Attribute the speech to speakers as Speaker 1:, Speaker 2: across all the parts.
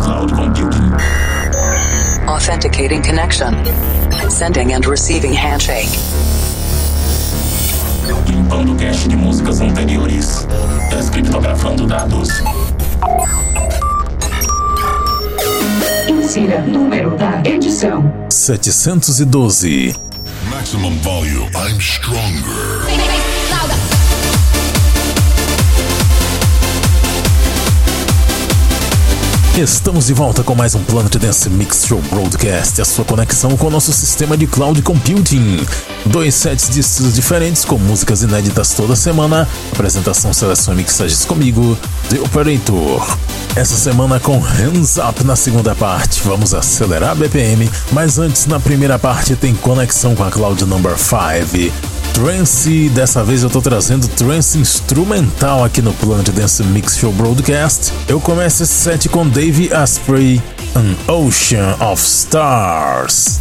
Speaker 1: cloud computing.
Speaker 2: Authenticating connection. Sending and receiving handshake.
Speaker 1: Limpando cache de músicas anteriores. Descriptografando dados.
Speaker 3: Insira número da edição:
Speaker 4: 712.
Speaker 5: Maximum volume. I'm stronger.
Speaker 4: Estamos de volta com mais um Planet Dance Mix Show Broadcast, a sua conexão com o nosso sistema de cloud computing. Dois sets de estilos diferentes com músicas inéditas toda semana. Apresentação, seleção e mixagens comigo, The Operator. Essa semana com Hands Up na segunda parte. Vamos acelerar a BPM, mas antes na primeira parte tem conexão com a Cloud Number 5 trance. Dessa vez eu tô trazendo trance instrumental aqui no Planet Dance Mix Show Broadcast. Eu começo esse set com Dave Asprey, An Ocean of Stars.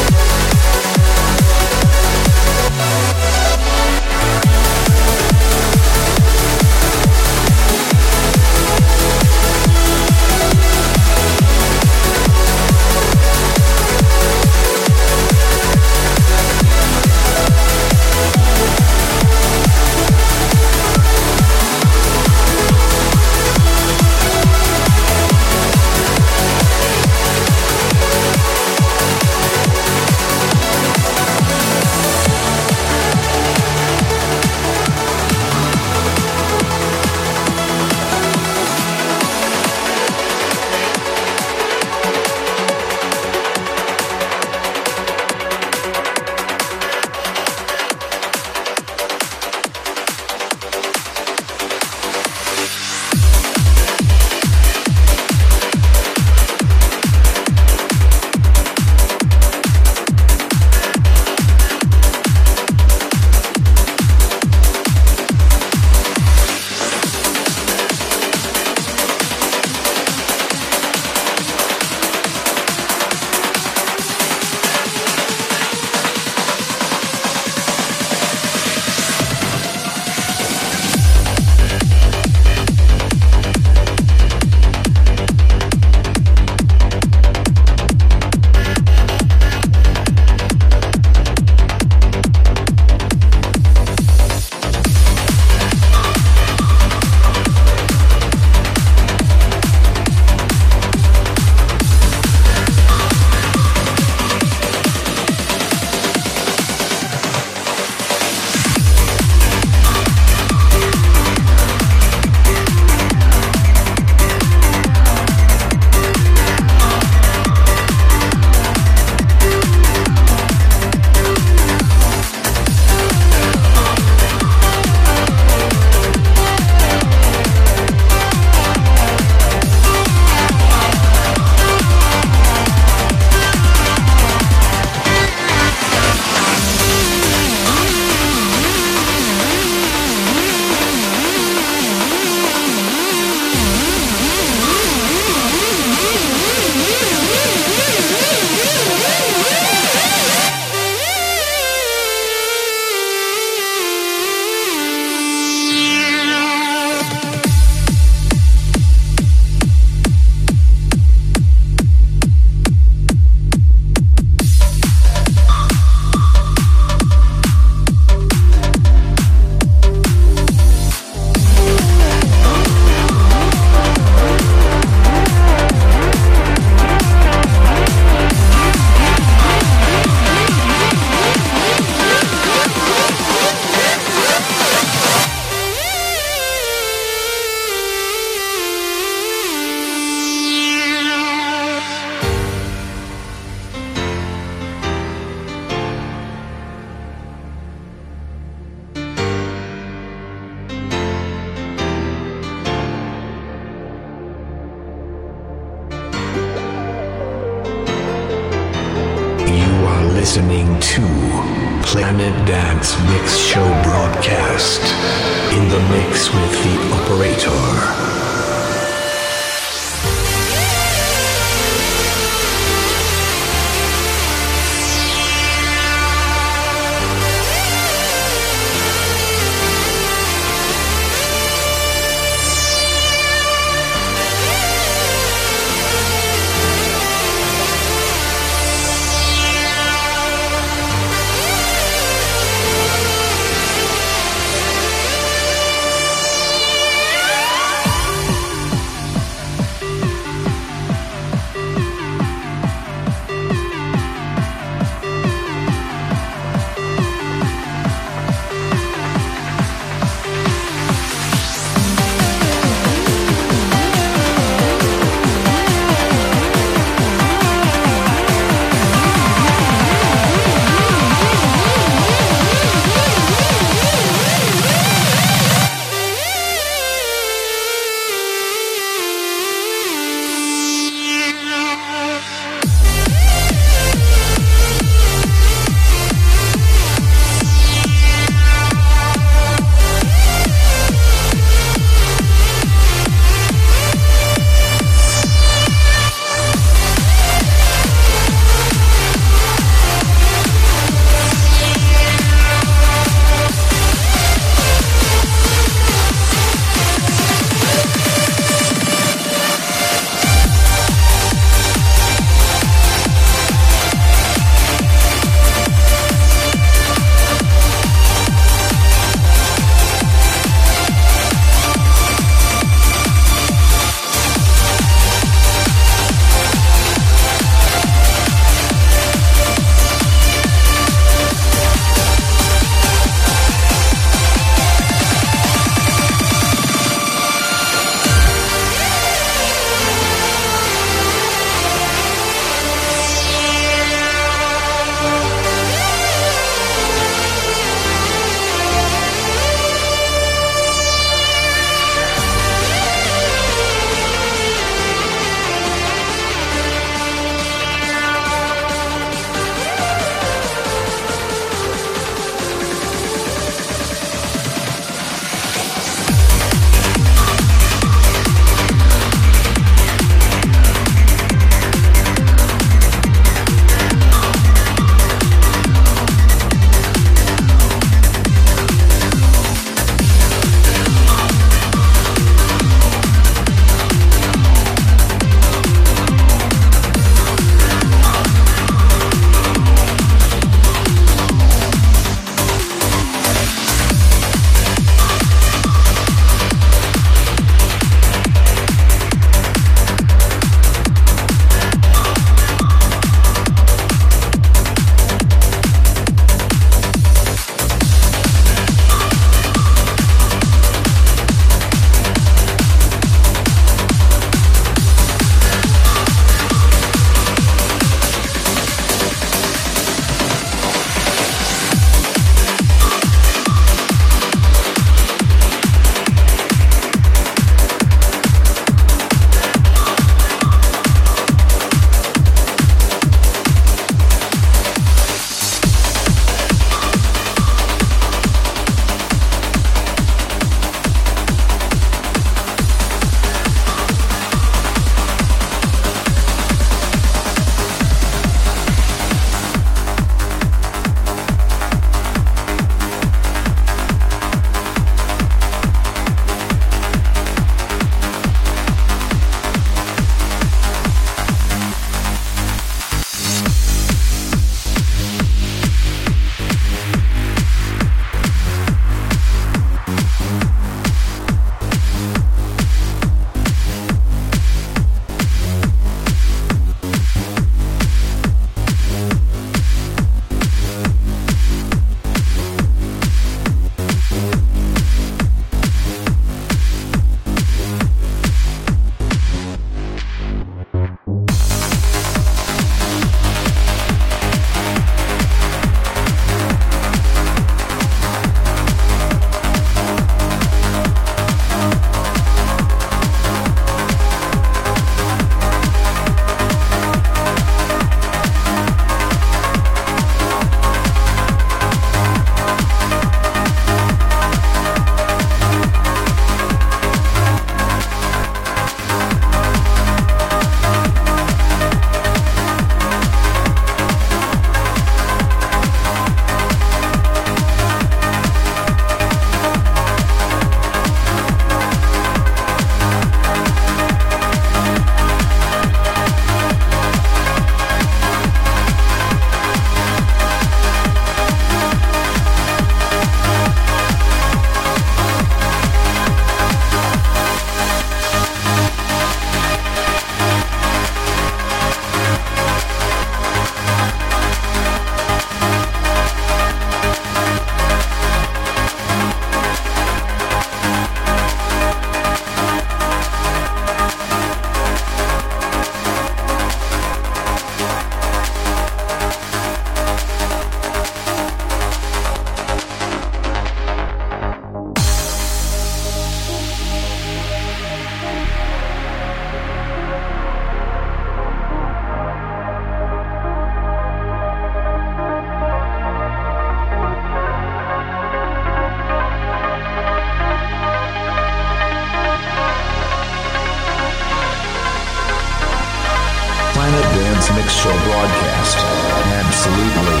Speaker 4: Dance Mix Show broadcast.
Speaker 6: Absolutely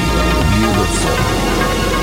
Speaker 6: beautiful.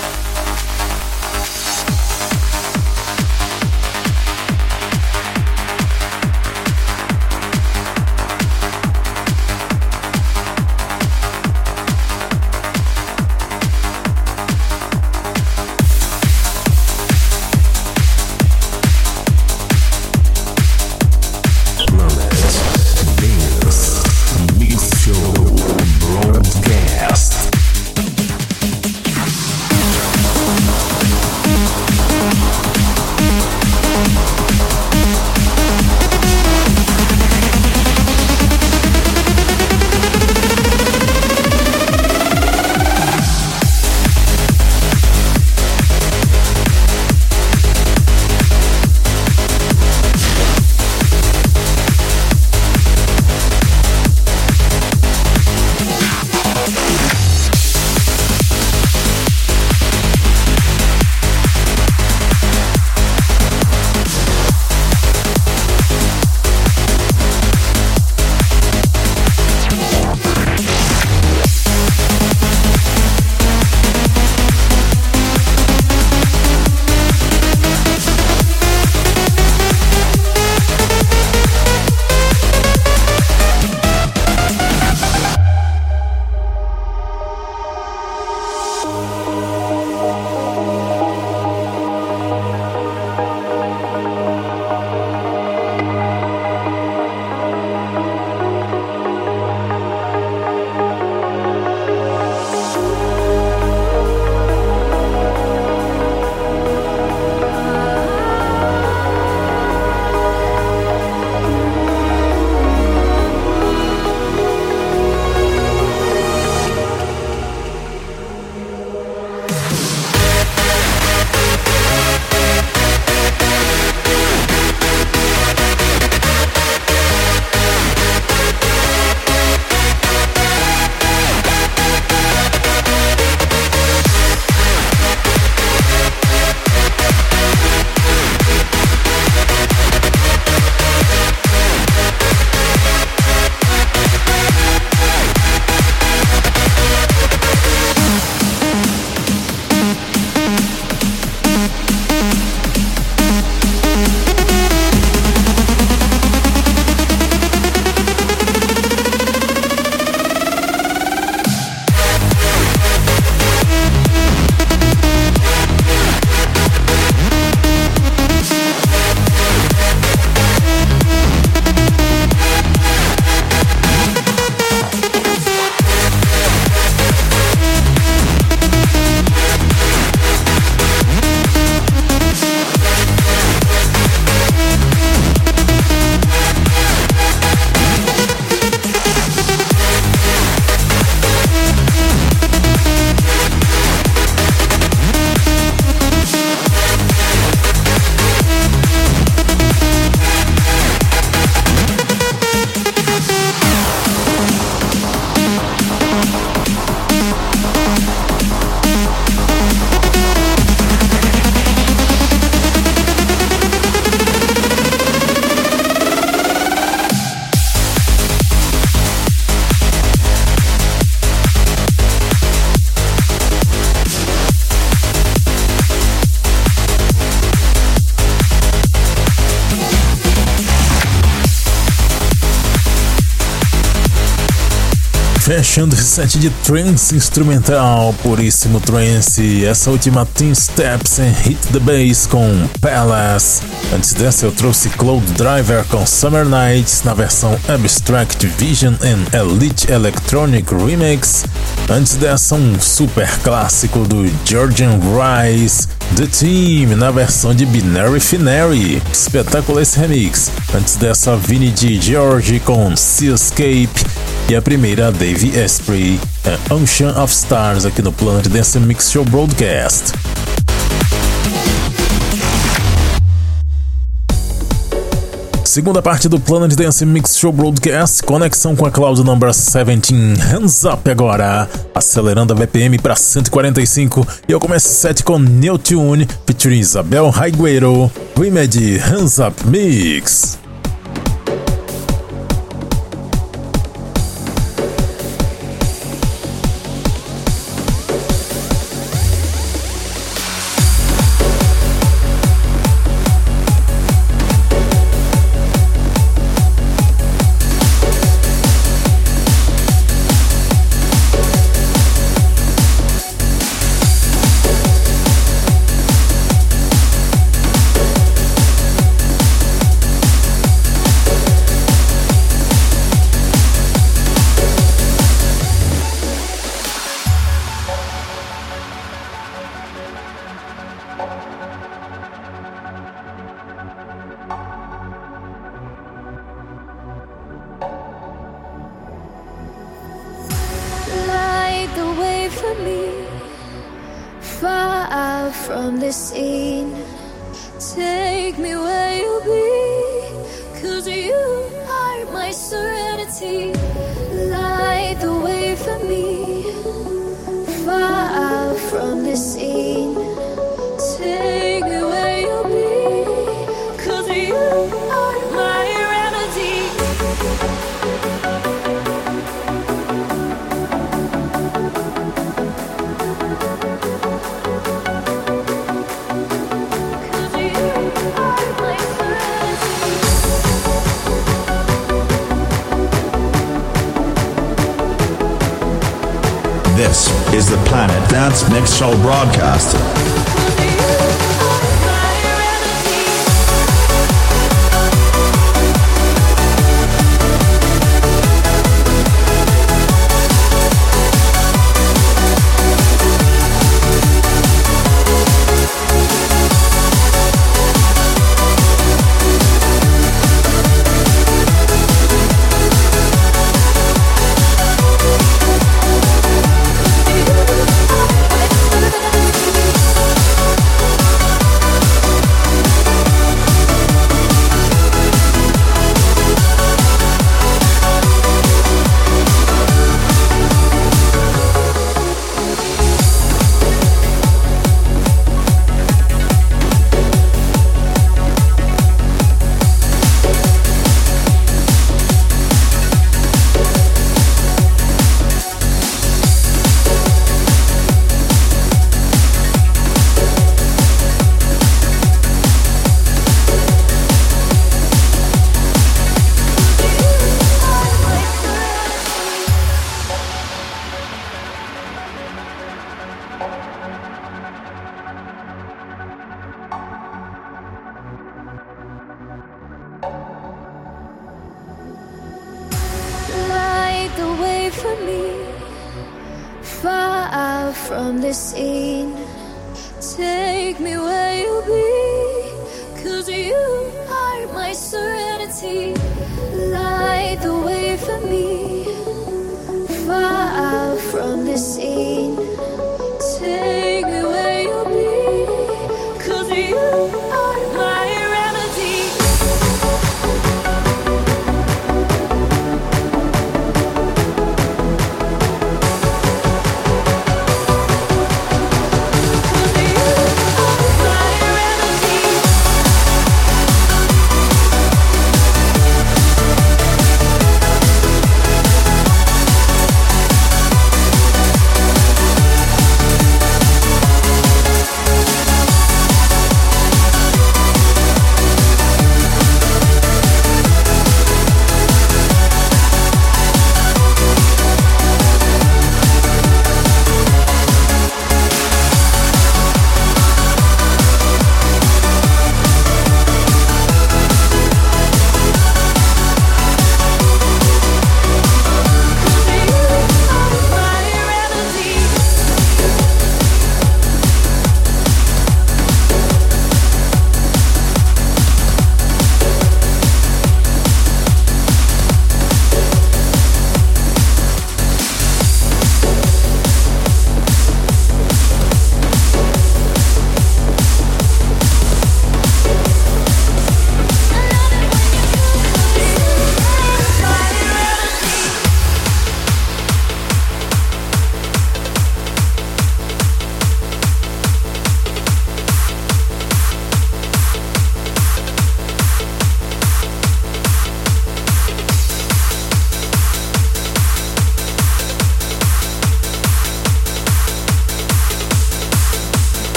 Speaker 6: Bye.
Speaker 7: Fechando esse set de trance instrumental, puríssimo trance. Essa última Team Steps and Hit the Bass com Palace. Antes dessa eu trouxe Cloud Driver com Summer Nights na versão Abstract Vision and Elite Electronic Remix. Antes dessa um super clássico do Georgian Rice, The Team na versão de Binary Finary. Espetáculo esse remix. Antes dessa Vinny G. George com Seascape e a primeira Dave Esprit, é Ocean of Stars aqui no Planet Dance Mix Show Broadcast. Segunda parte do Planet Dance Mix Show Broadcast, conexão com a Cloud Number 17, Hands Up agora, acelerando a BPM para 145 e eu começo set com New Tune, featuring Isabel Raigueiro, Remedy Hands Up Mix.
Speaker 8: from this scene. Take me where you be, cause you are my
Speaker 1: serenity. Dance Mix Show broadcast.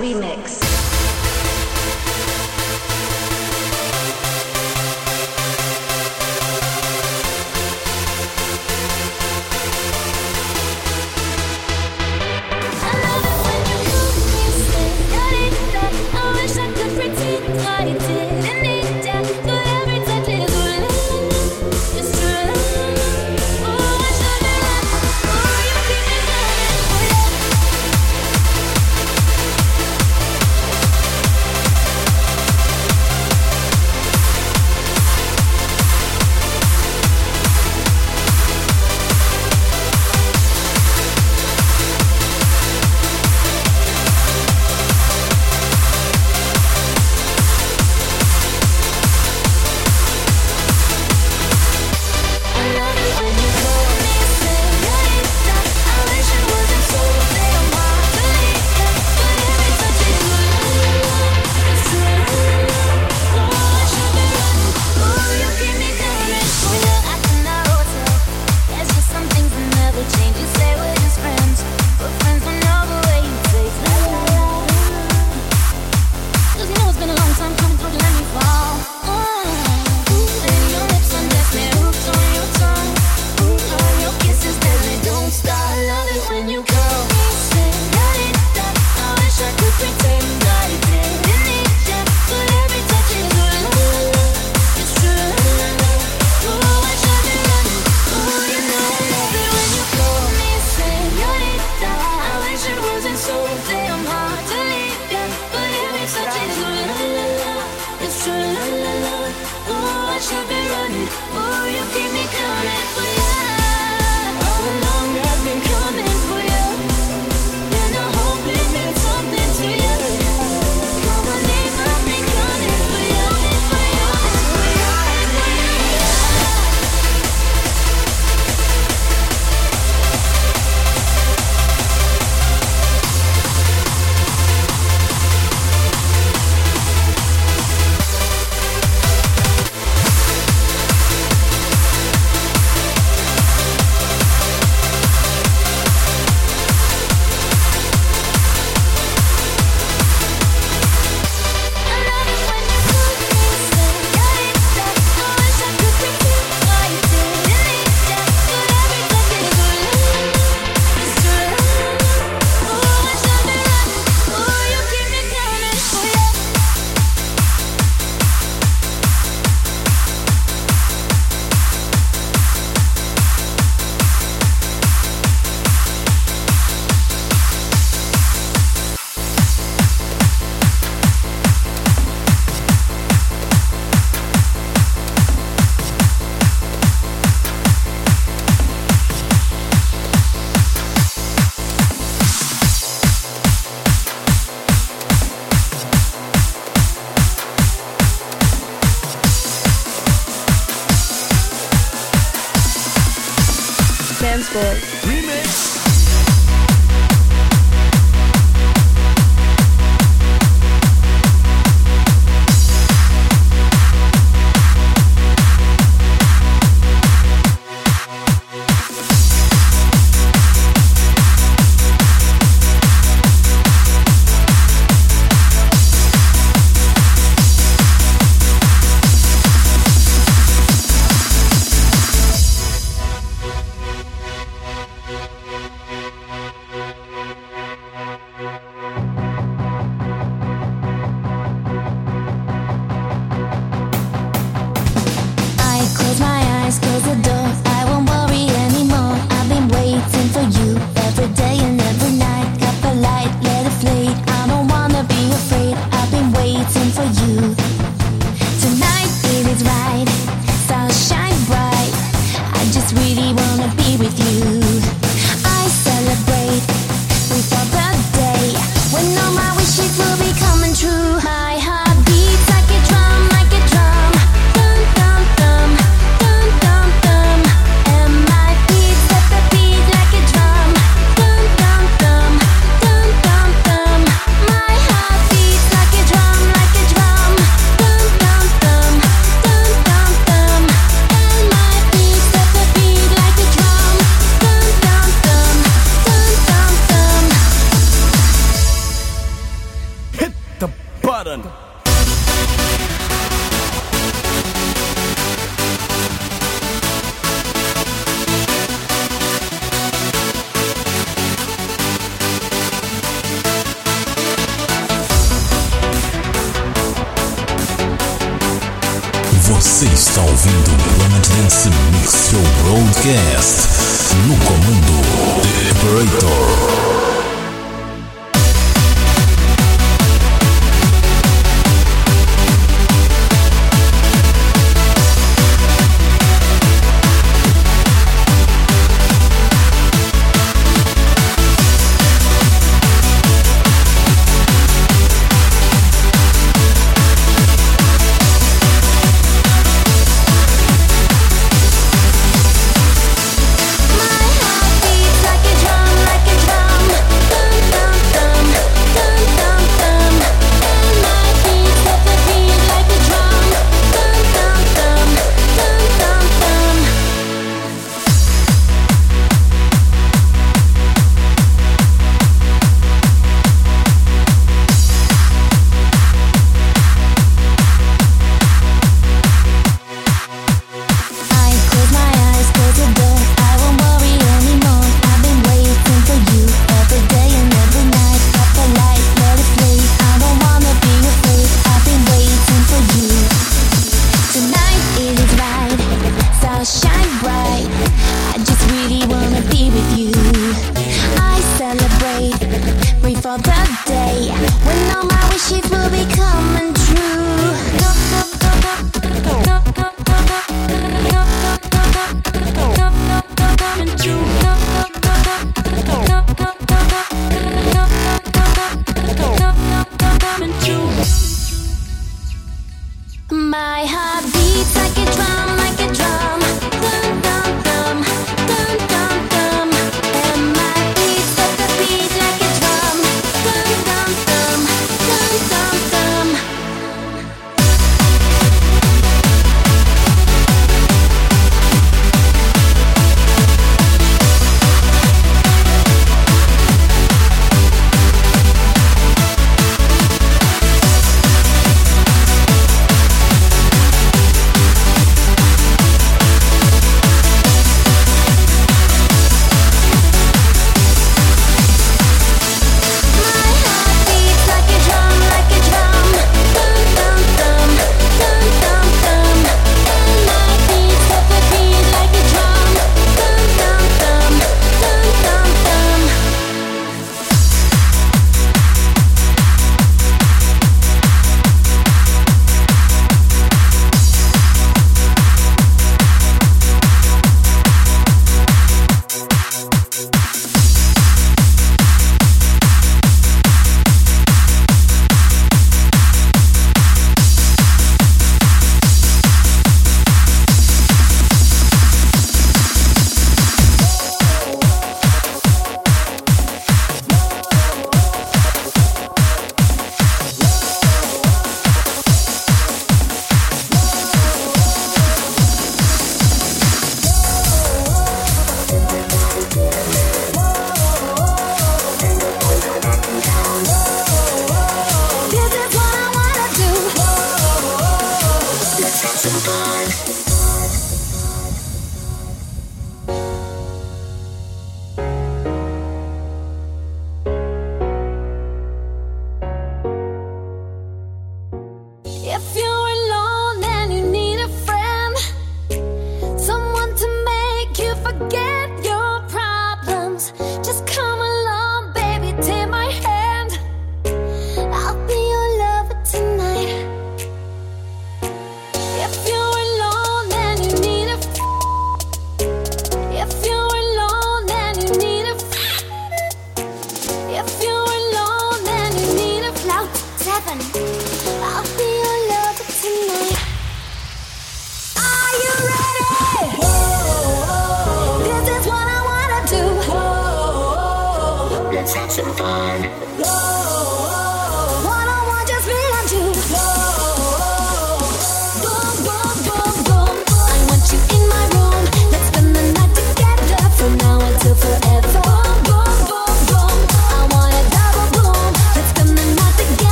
Speaker 8: Remix.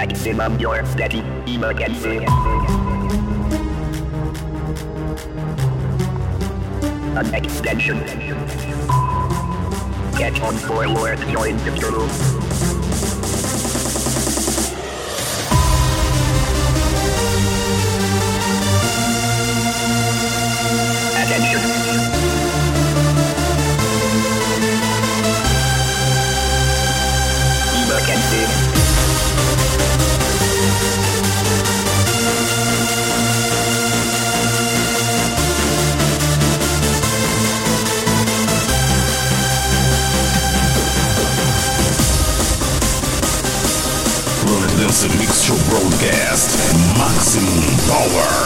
Speaker 9: Maximum your steady emergency. An extension. Get on forward, join the crew.
Speaker 1: Power.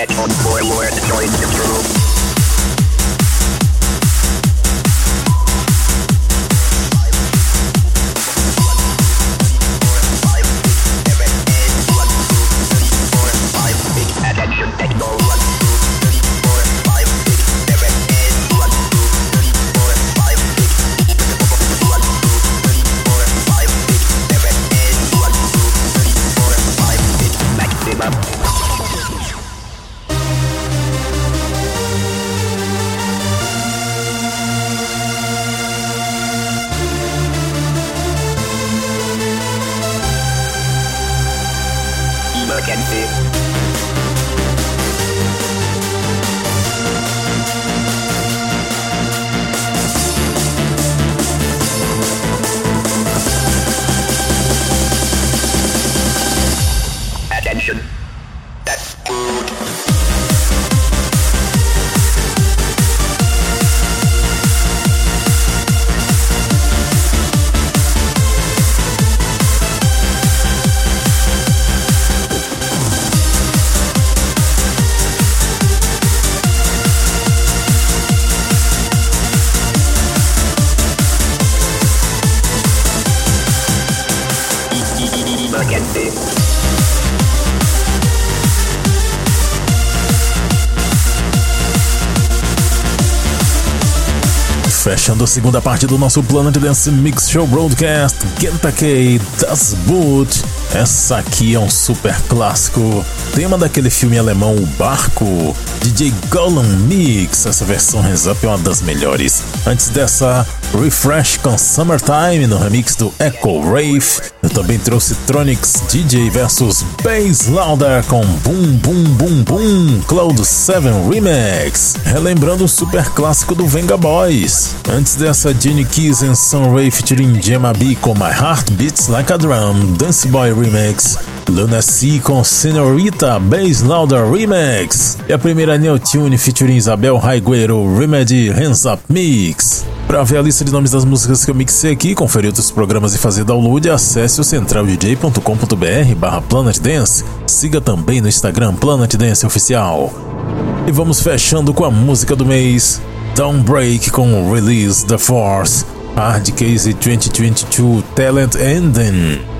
Speaker 9: scheduled for more than join the
Speaker 4: room. Segunda parte do nosso Planet Dance Mix Show Broadcast, Kentucky Das Boot. Essa aqui é um super clássico, tema daquele filme alemão O Barco, DJ Gollum Mix. Essa versão Up é uma das melhores. Antes dessa, Refresh com Summertime no remix do Echo Rave. Eu também trouxe Tronics DJ versus Bass Louder com Boom Boom Boom Boom Cloud 7 Remix. Relembrando o super clássico do Venga Boys. Antes dessa, Jenny Keys and Sunray featuring Gemma B com My Heart Beats Like a Drum Dance Boy Remix. Luna C com Senorita Bass Louder Remix. E a primeira Neo Tune featuring Isabel Raigueiro Remedy Hands Up Mix. Para ver a lista de nomes das músicas que eu mixei aqui, conferir outros programas e fazer download, acesse o centraldj.com.br barra Planet Dance. Siga também no Instagram Planet Dance Oficial. E vamos fechando com a música do mês, Downbreak com Release the Force, Hard Case 2022 Talent Ending.